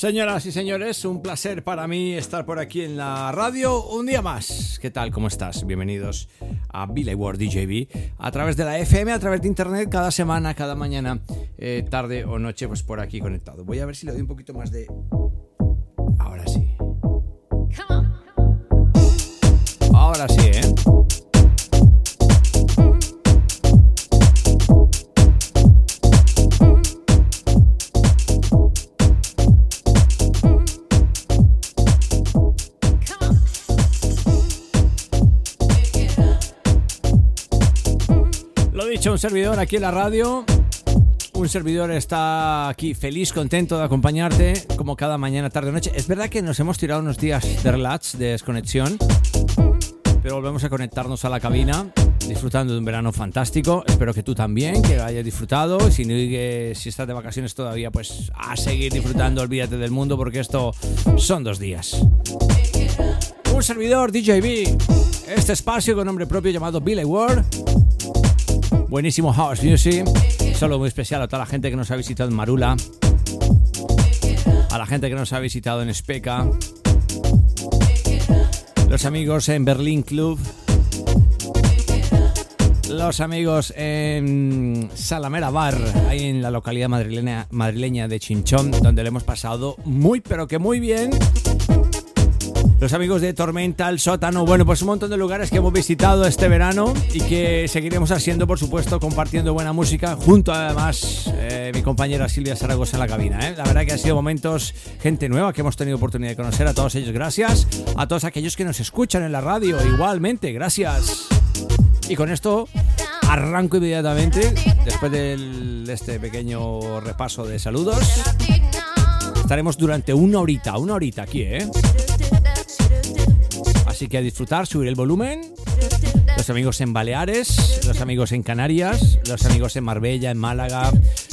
Señoras y señores, un placer para mí estar por aquí en la radio un día más. ¿Qué tal? ¿Cómo estás? Bienvenidos a Billy World DJB a través de la FM, a través de internet, cada semana, cada mañana, eh, tarde o noche, pues por aquí conectado. Voy a ver si le doy un poquito más de. Ahora sí. Ahora sí, ¿eh? Lo un servidor aquí en la radio. Un servidor está aquí feliz, contento de acompañarte como cada mañana, tarde o noche. Es verdad que nos hemos tirado unos días de relax, de desconexión, pero volvemos a conectarnos a la cabina, disfrutando de un verano fantástico. Espero que tú también, que hayas disfrutado. Si, no, si estás de vacaciones todavía, pues a seguir disfrutando, olvídate del mundo, porque esto son dos días. Un servidor, DJB, este espacio con nombre propio llamado Billy World. Buenísimo house music. Solo muy especial a toda la gente que nos ha visitado en Marula. A la gente que nos ha visitado en Speca. Los amigos en Berlin Club. Los amigos en Salamera Bar, ahí en la localidad madrileña de Chinchón, donde le hemos pasado muy, pero que muy bien. Los amigos de Tormenta, el sótano, bueno, pues un montón de lugares que hemos visitado este verano y que seguiremos haciendo, por supuesto, compartiendo buena música, junto además eh, mi compañera Silvia Zaragoza en la cabina. ¿eh? La verdad que ha sido momentos, gente nueva que hemos tenido oportunidad de conocer, a todos ellos gracias, a todos aquellos que nos escuchan en la radio, igualmente, gracias. Y con esto arranco inmediatamente, después de este pequeño repaso de saludos. Estaremos durante una horita, una horita aquí, ¿eh? Así que a disfrutar, subir el volumen. Los amigos en Baleares, los amigos en Canarias, los amigos en Marbella, en Málaga,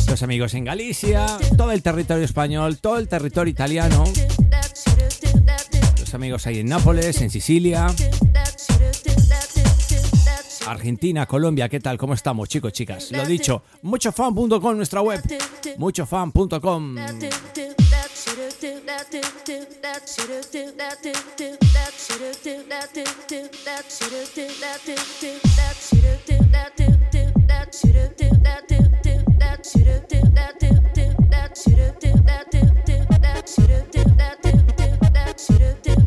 los amigos en Galicia, todo el territorio español, todo el territorio italiano, los amigos ahí en Nápoles, en Sicilia, Argentina, Colombia, ¿qué tal? ¿Cómo estamos, chicos, chicas? Lo dicho, muchofan.com, nuestra web, muchofan.com. Should have did that.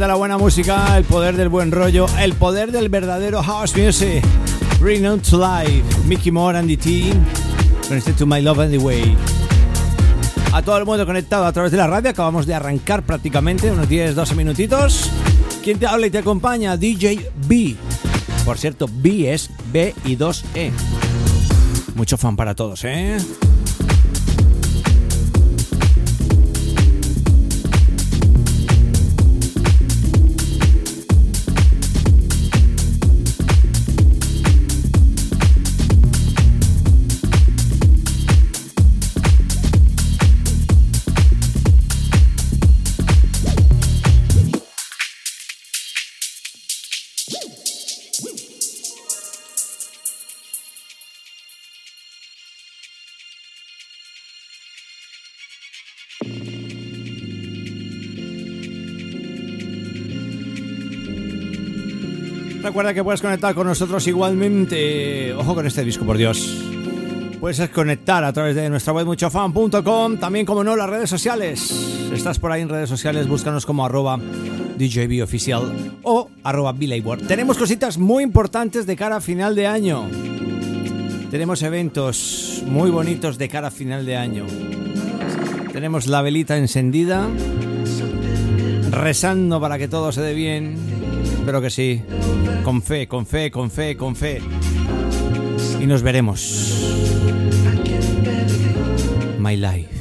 De la buena música, el poder del buen rollo, el poder del verdadero house music. Renowned to Life, Mickey Moore and the team, connected to My Love Anyway. A todo el mundo conectado a través de la radio, acabamos de arrancar prácticamente, unos 10-12 minutitos. Quien te habla y te acompaña, DJ B. Por cierto, B es B y 2E. Mucho fan para todos, ¿eh? Recuerda que puedes conectar con nosotros igualmente. Ojo con este disco, por Dios. Puedes conectar a través de nuestra web muchofan.com, también como no las redes sociales. Estás por ahí en redes sociales, búscanos como arroba DJB oficial o arroba Tenemos cositas muy importantes de cara a final de año. Tenemos eventos muy bonitos de cara a final de año. Tenemos la velita encendida, rezando para que todo se dé bien. Espero que sí. Con fe, con fe, con fe, con fe. Y nos veremos. My life.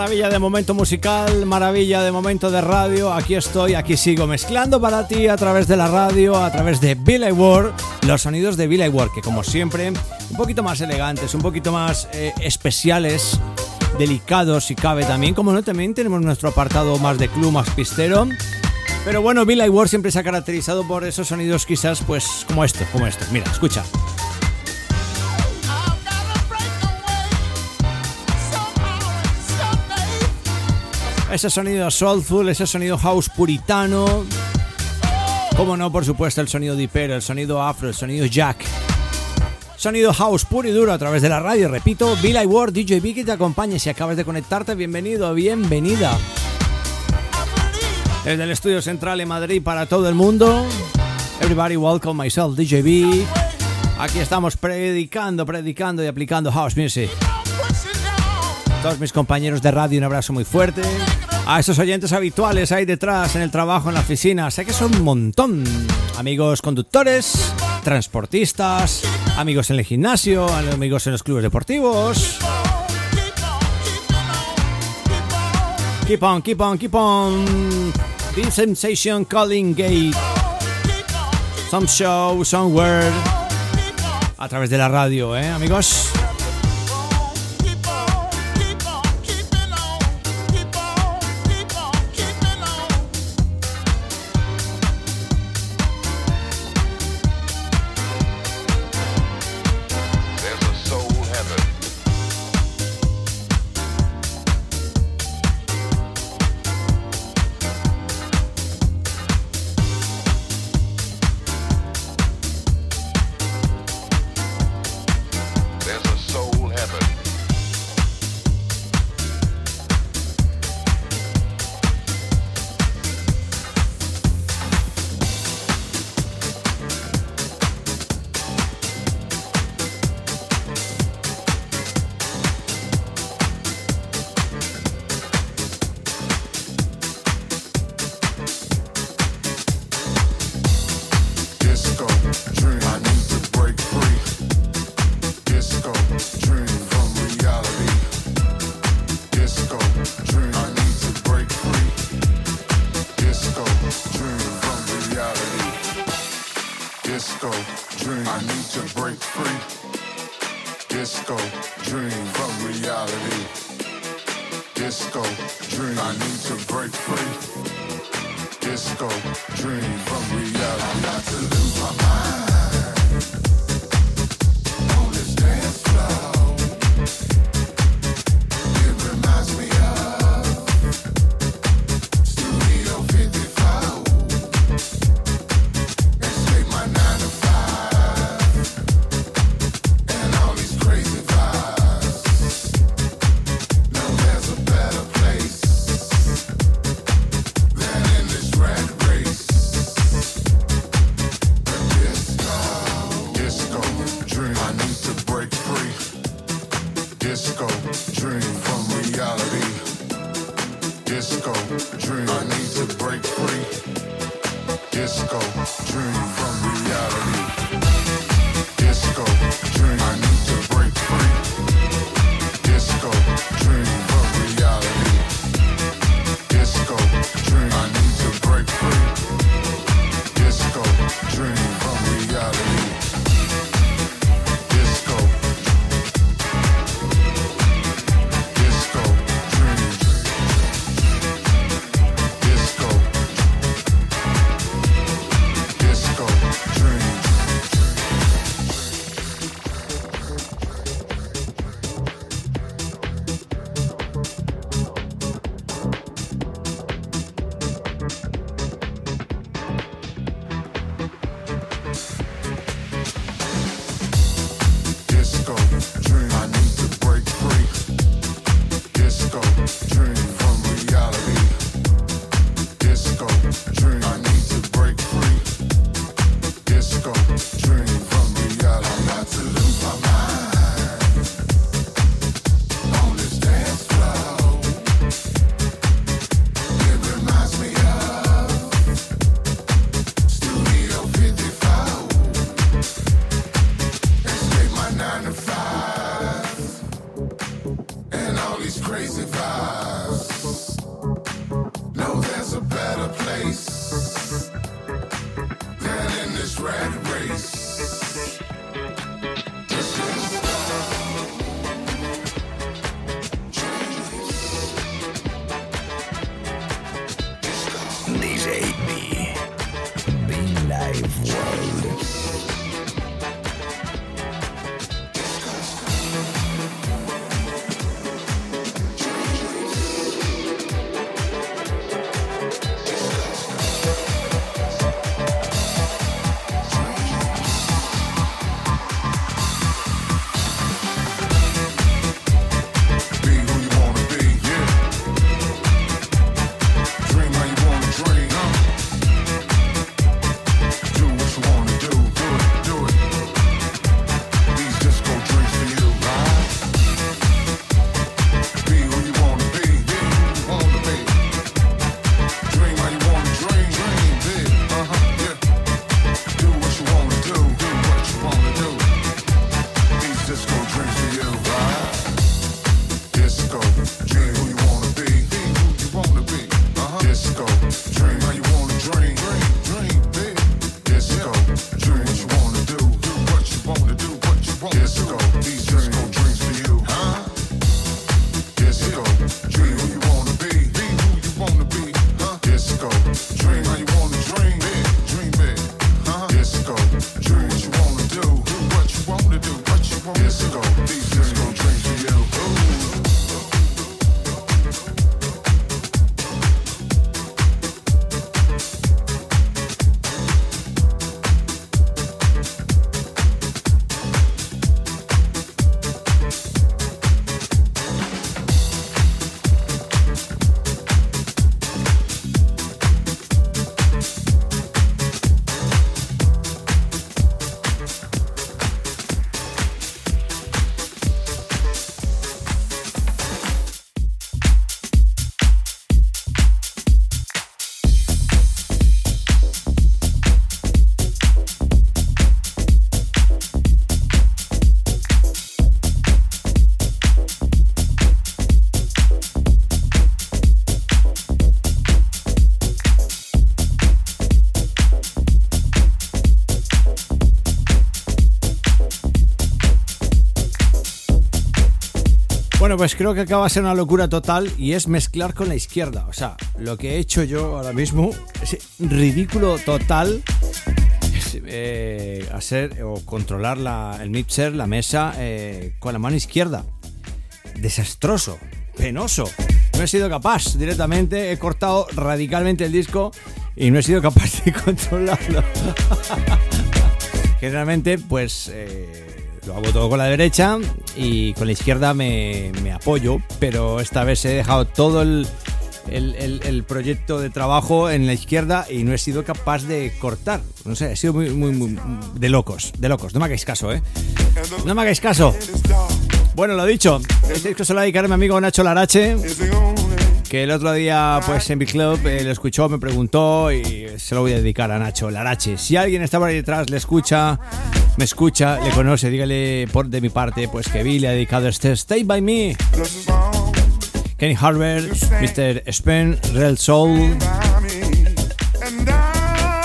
Maravilla de momento musical, maravilla de momento de radio. Aquí estoy, aquí sigo mezclando para ti a través de la radio, a través de Billy Ward, los sonidos de Billy Ward, que como siempre, un poquito más elegantes, un poquito más eh, especiales, delicados si cabe también. Como no, también tenemos nuestro apartado más de club, más pistero. Pero bueno, Billy Ward siempre se ha caracterizado por esos sonidos quizás pues como estos, como estos. Mira, escucha. Ese sonido soulful, ese sonido house puritano. Como no, por supuesto, el sonido dipero, el sonido afro, el sonido jack. Sonido house puro y duro a través de la radio. Repito, Billy Ward, DJ Vicky te acompaña. Si acabas de conectarte, bienvenido, bienvenida. Desde el estudio central en Madrid para todo el mundo. Everybody welcome myself, DJ B. Aquí estamos predicando, predicando y aplicando house music. Todos mis compañeros de radio, un abrazo muy fuerte. A esos oyentes habituales ahí detrás, en el trabajo, en la oficina, sé que son un montón. Amigos conductores, transportistas, amigos en el gimnasio, amigos en los clubes deportivos. Keep on, keep on, keep on. Deep Sensation Calling Gate. Some show, some word. A través de la radio, ¿eh, amigos? Disco dream. I need to break free. Disco dream from reality. Disco dream. I need to break free. Disco dream from reality. I got to lose my mind. Bueno, pues creo que acaba de ser una locura total y es mezclar con la izquierda. O sea, lo que he hecho yo ahora mismo es ridículo total. Eh, hacer o controlar el mixer, la mesa, eh, con la mano izquierda. Desastroso, penoso. No he sido capaz directamente, he cortado radicalmente el disco y no he sido capaz de controlarlo. Generalmente, pues eh, lo hago todo con la derecha y con la izquierda me, apoyo, pero esta vez he dejado todo el, proyecto de trabajo en la izquierda y no he sido capaz de cortar. No sé, he sido muy, muy, muy de locos, de locos. No me hagáis caso, ¿eh? No me hagáis caso. Bueno, lo dicho, este disco se lo dedicar a mi amigo Nacho Larache que el otro día pues en Big Club eh, lo escuchó, me preguntó y se lo voy a dedicar a Nacho Larache. Si alguien está por ahí detrás, le escucha, me escucha, le conoce, dígale por de mi parte pues que vi le ha dedicado este Stay By Me. Kenny Harvard, Mr. Spen, Real Soul.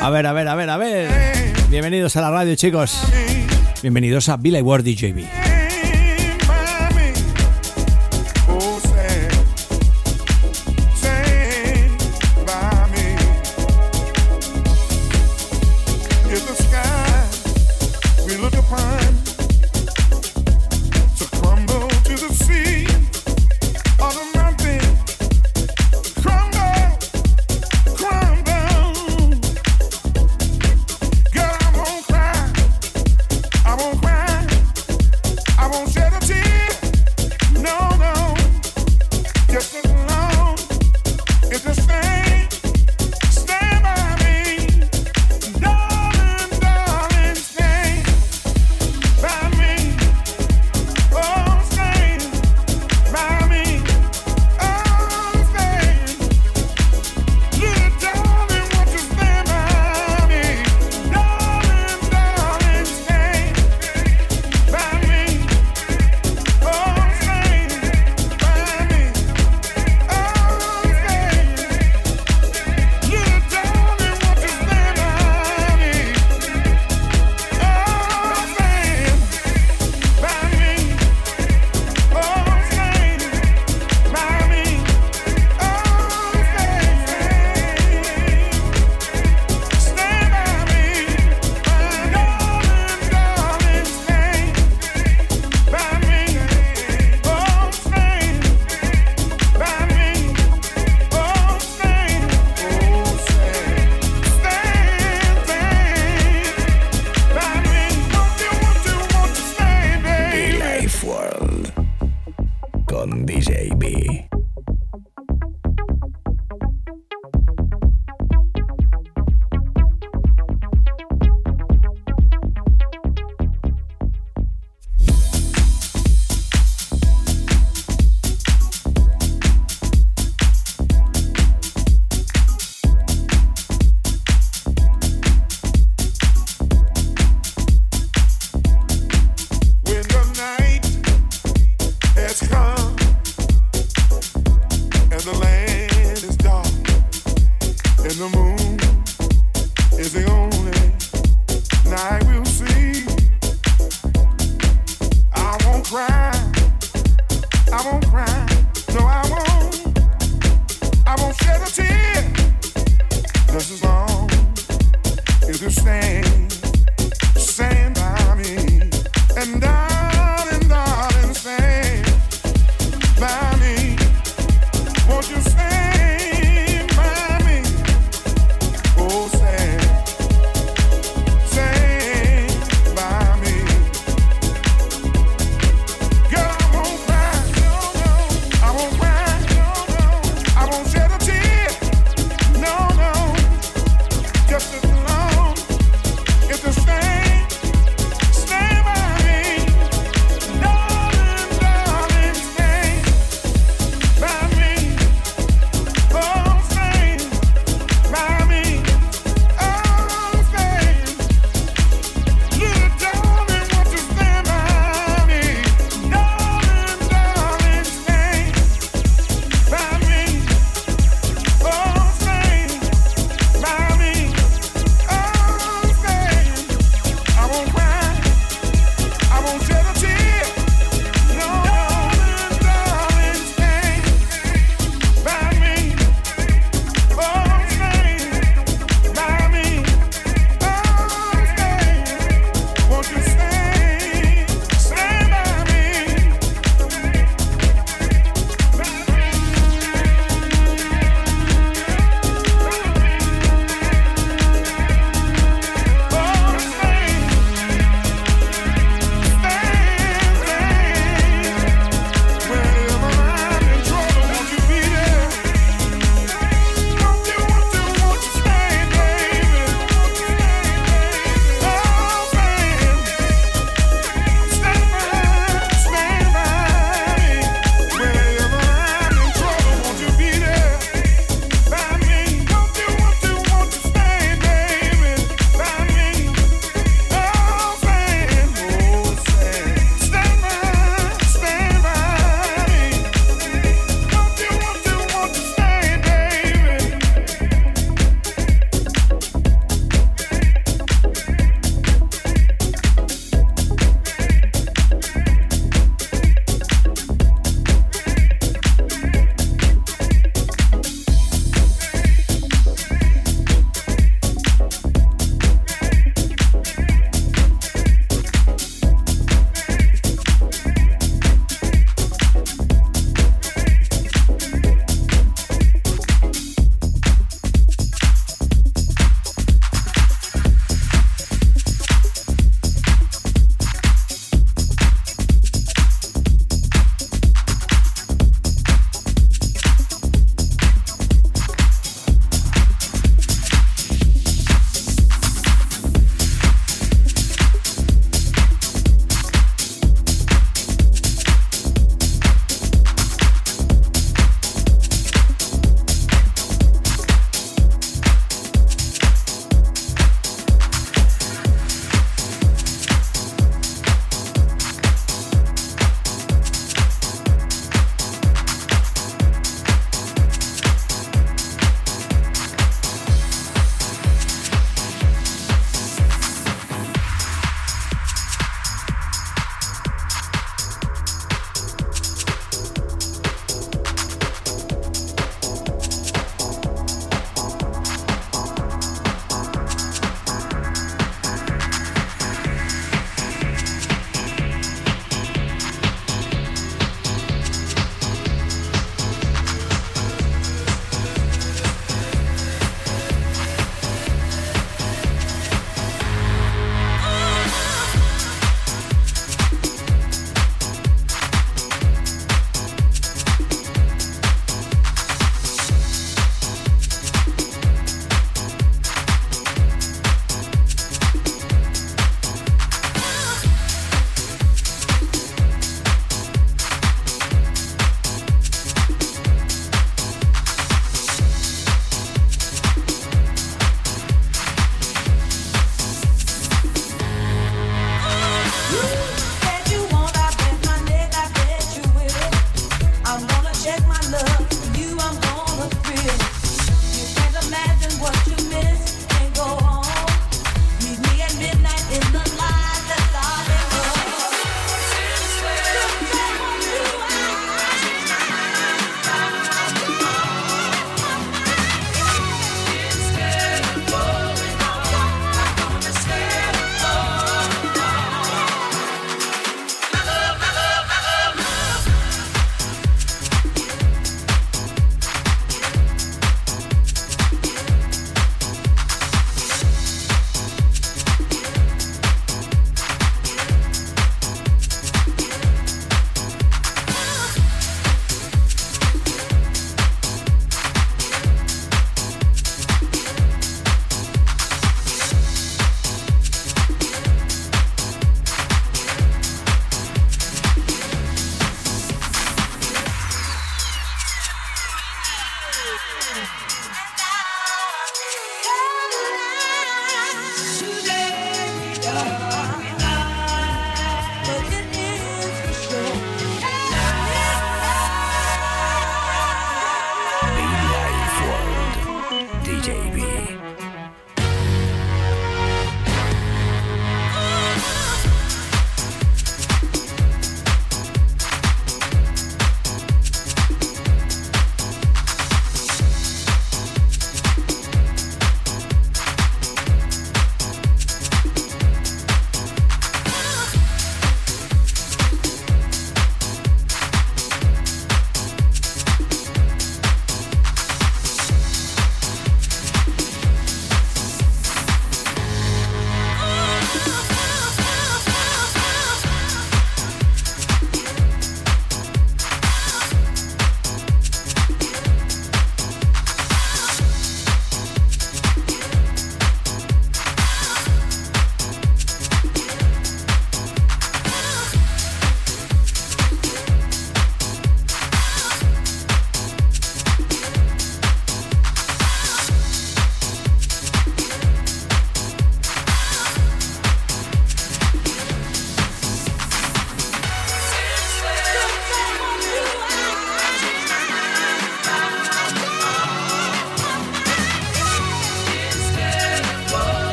A ver, a ver, a ver, a ver. Bienvenidos a la radio, chicos. Bienvenidos a Billy Ward DJB.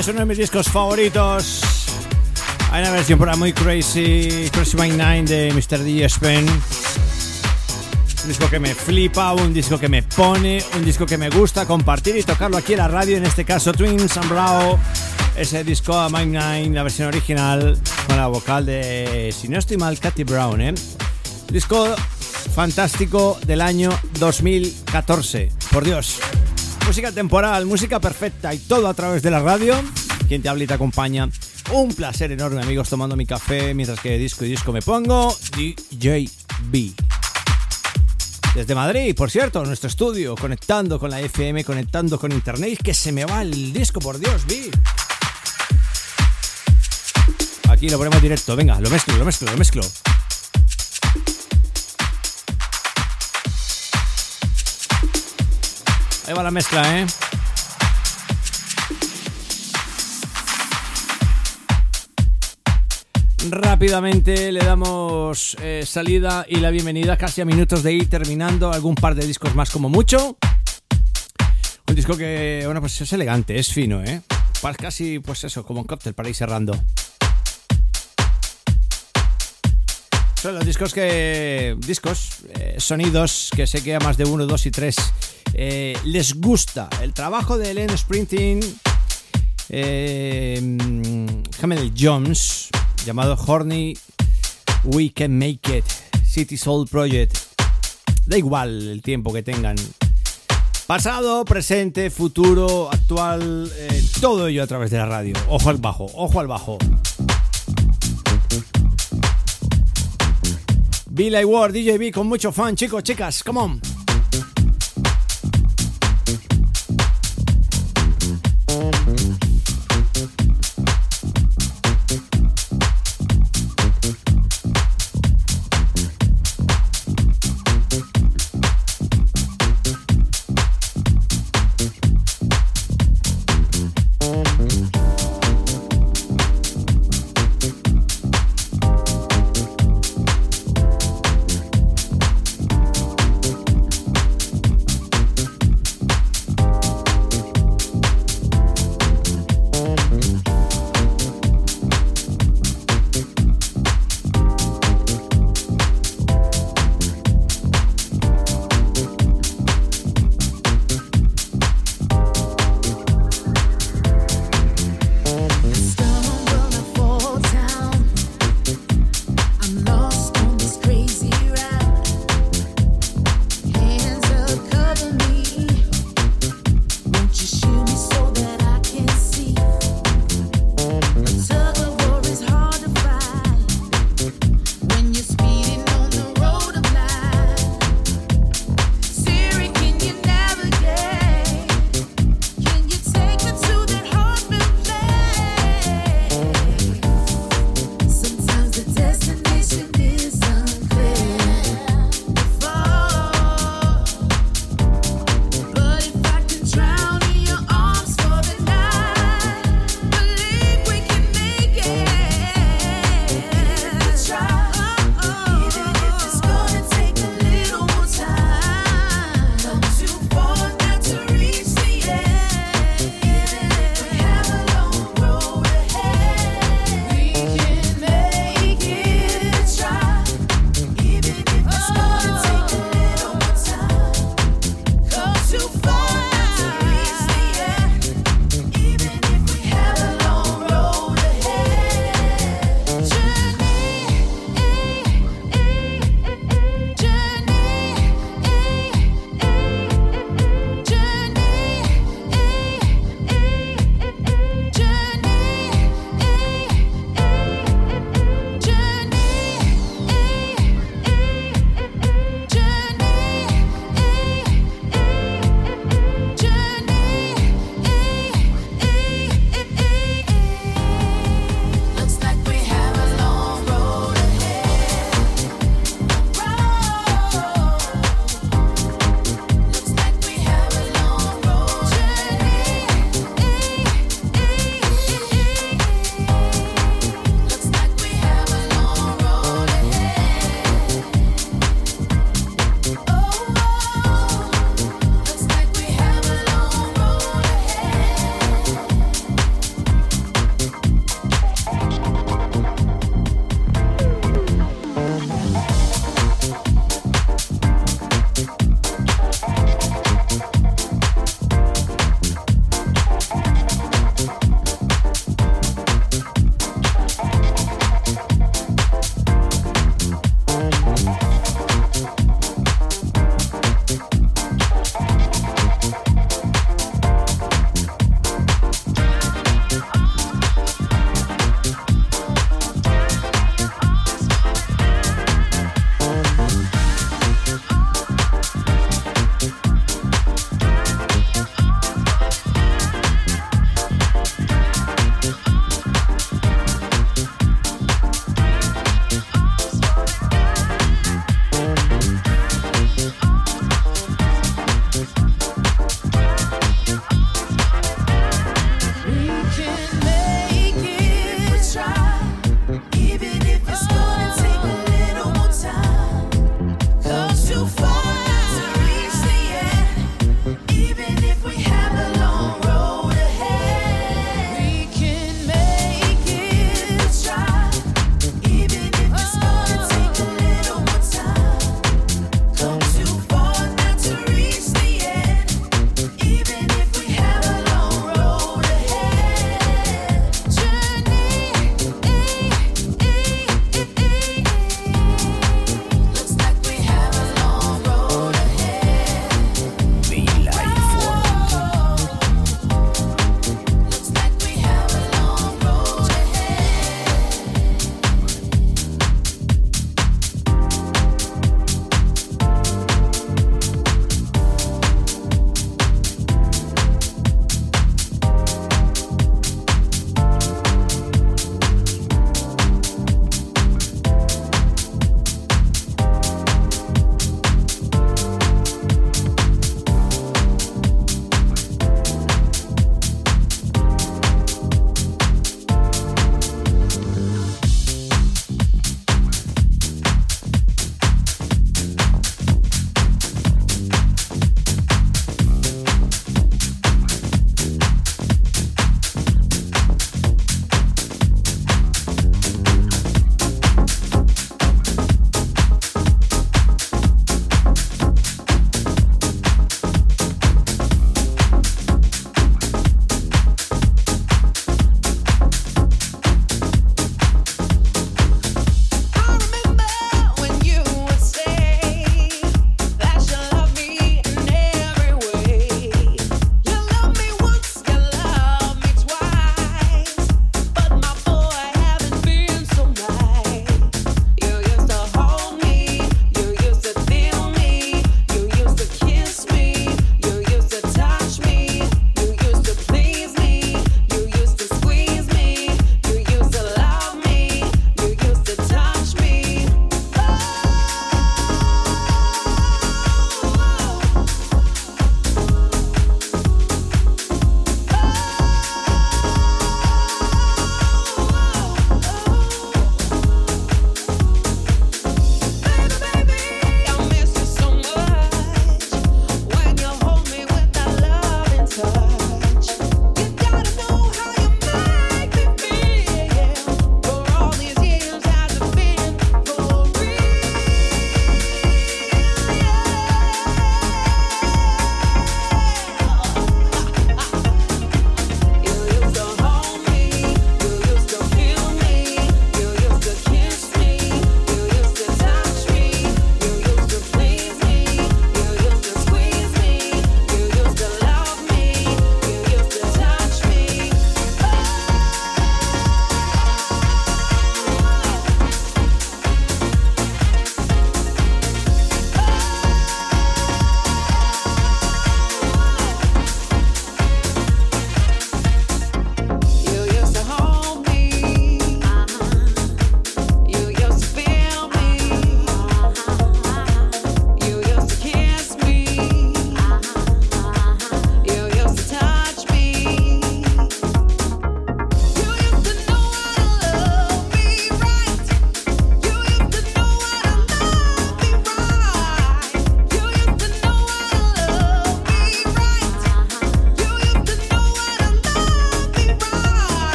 Es uno de mis discos favoritos. Hay una versión por ahí muy crazy, Crazy by Nine de Mr. D. Spen. Un disco que me flipa, un disco que me pone, un disco que me gusta compartir y tocarlo aquí en la radio, en este caso Twins and Brow. Ese disco a Mike Nine, la versión original, con la vocal de, si no estoy mal, Katy Brown, ¿eh? Disco fantástico del año 2014. Por Dios música temporal, música perfecta y todo a través de la radio. Quien te habla y te acompaña. Un placer enorme, amigos, tomando mi café mientras que disco y disco me pongo. DJ B. Desde Madrid, por cierto, nuestro estudio, conectando con la FM, conectando con internet. Que se me va el disco, por Dios, B. Aquí lo ponemos directo, venga, lo mezclo, lo mezclo, lo mezclo. Ahí va la mezcla, ¿eh? Rápidamente le damos eh, salida y la bienvenida casi a minutos de ir terminando algún par de discos más como mucho. Un disco que, bueno, pues es elegante, es fino, ¿eh? Casi, pues eso, como un cóctel para ir cerrando. Son los discos que. discos, eh, sonidos que sé que a más de uno, dos y tres eh, les gusta el trabajo de Ellen Sprinting, eh, Jones, llamado Horny We Can Make It, City Soul Project. Da igual el tiempo que tengan. Pasado, presente, futuro, actual, todo ello a través de la radio. Ojo al bajo, ojo al bajo. Billy Ward, DJB con mucho fan, chicos, chicas, come on.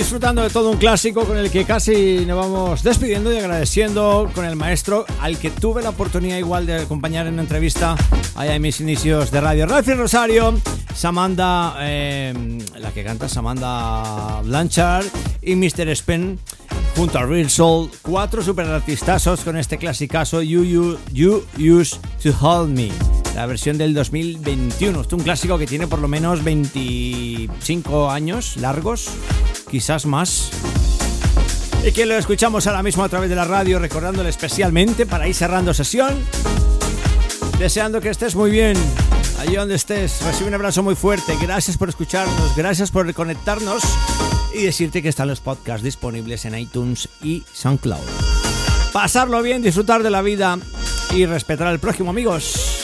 Disfrutando de todo un clásico con el que casi nos vamos despidiendo y agradeciendo con el maestro al que tuve la oportunidad igual de acompañar en una entrevista allá en mis inicios de radio. Ralphie Rosario, Samantha, eh, la que canta Samantha Blanchard y Mr. Spen junto a Real Soul, cuatro super artistazos con este clasicazo You, you, you Used to Hold Me la versión del 2021. Esto es un clásico que tiene por lo menos 25 años largos, quizás más. Y que lo escuchamos ahora mismo a través de la radio, recordándole especialmente para ir cerrando sesión. Deseando que estés muy bien, allí donde estés. Recibe un abrazo muy fuerte. Gracias por escucharnos, gracias por reconectarnos y decirte que están los podcasts disponibles en iTunes y SoundCloud. Pasarlo bien, disfrutar de la vida y respetar al prójimo, amigos.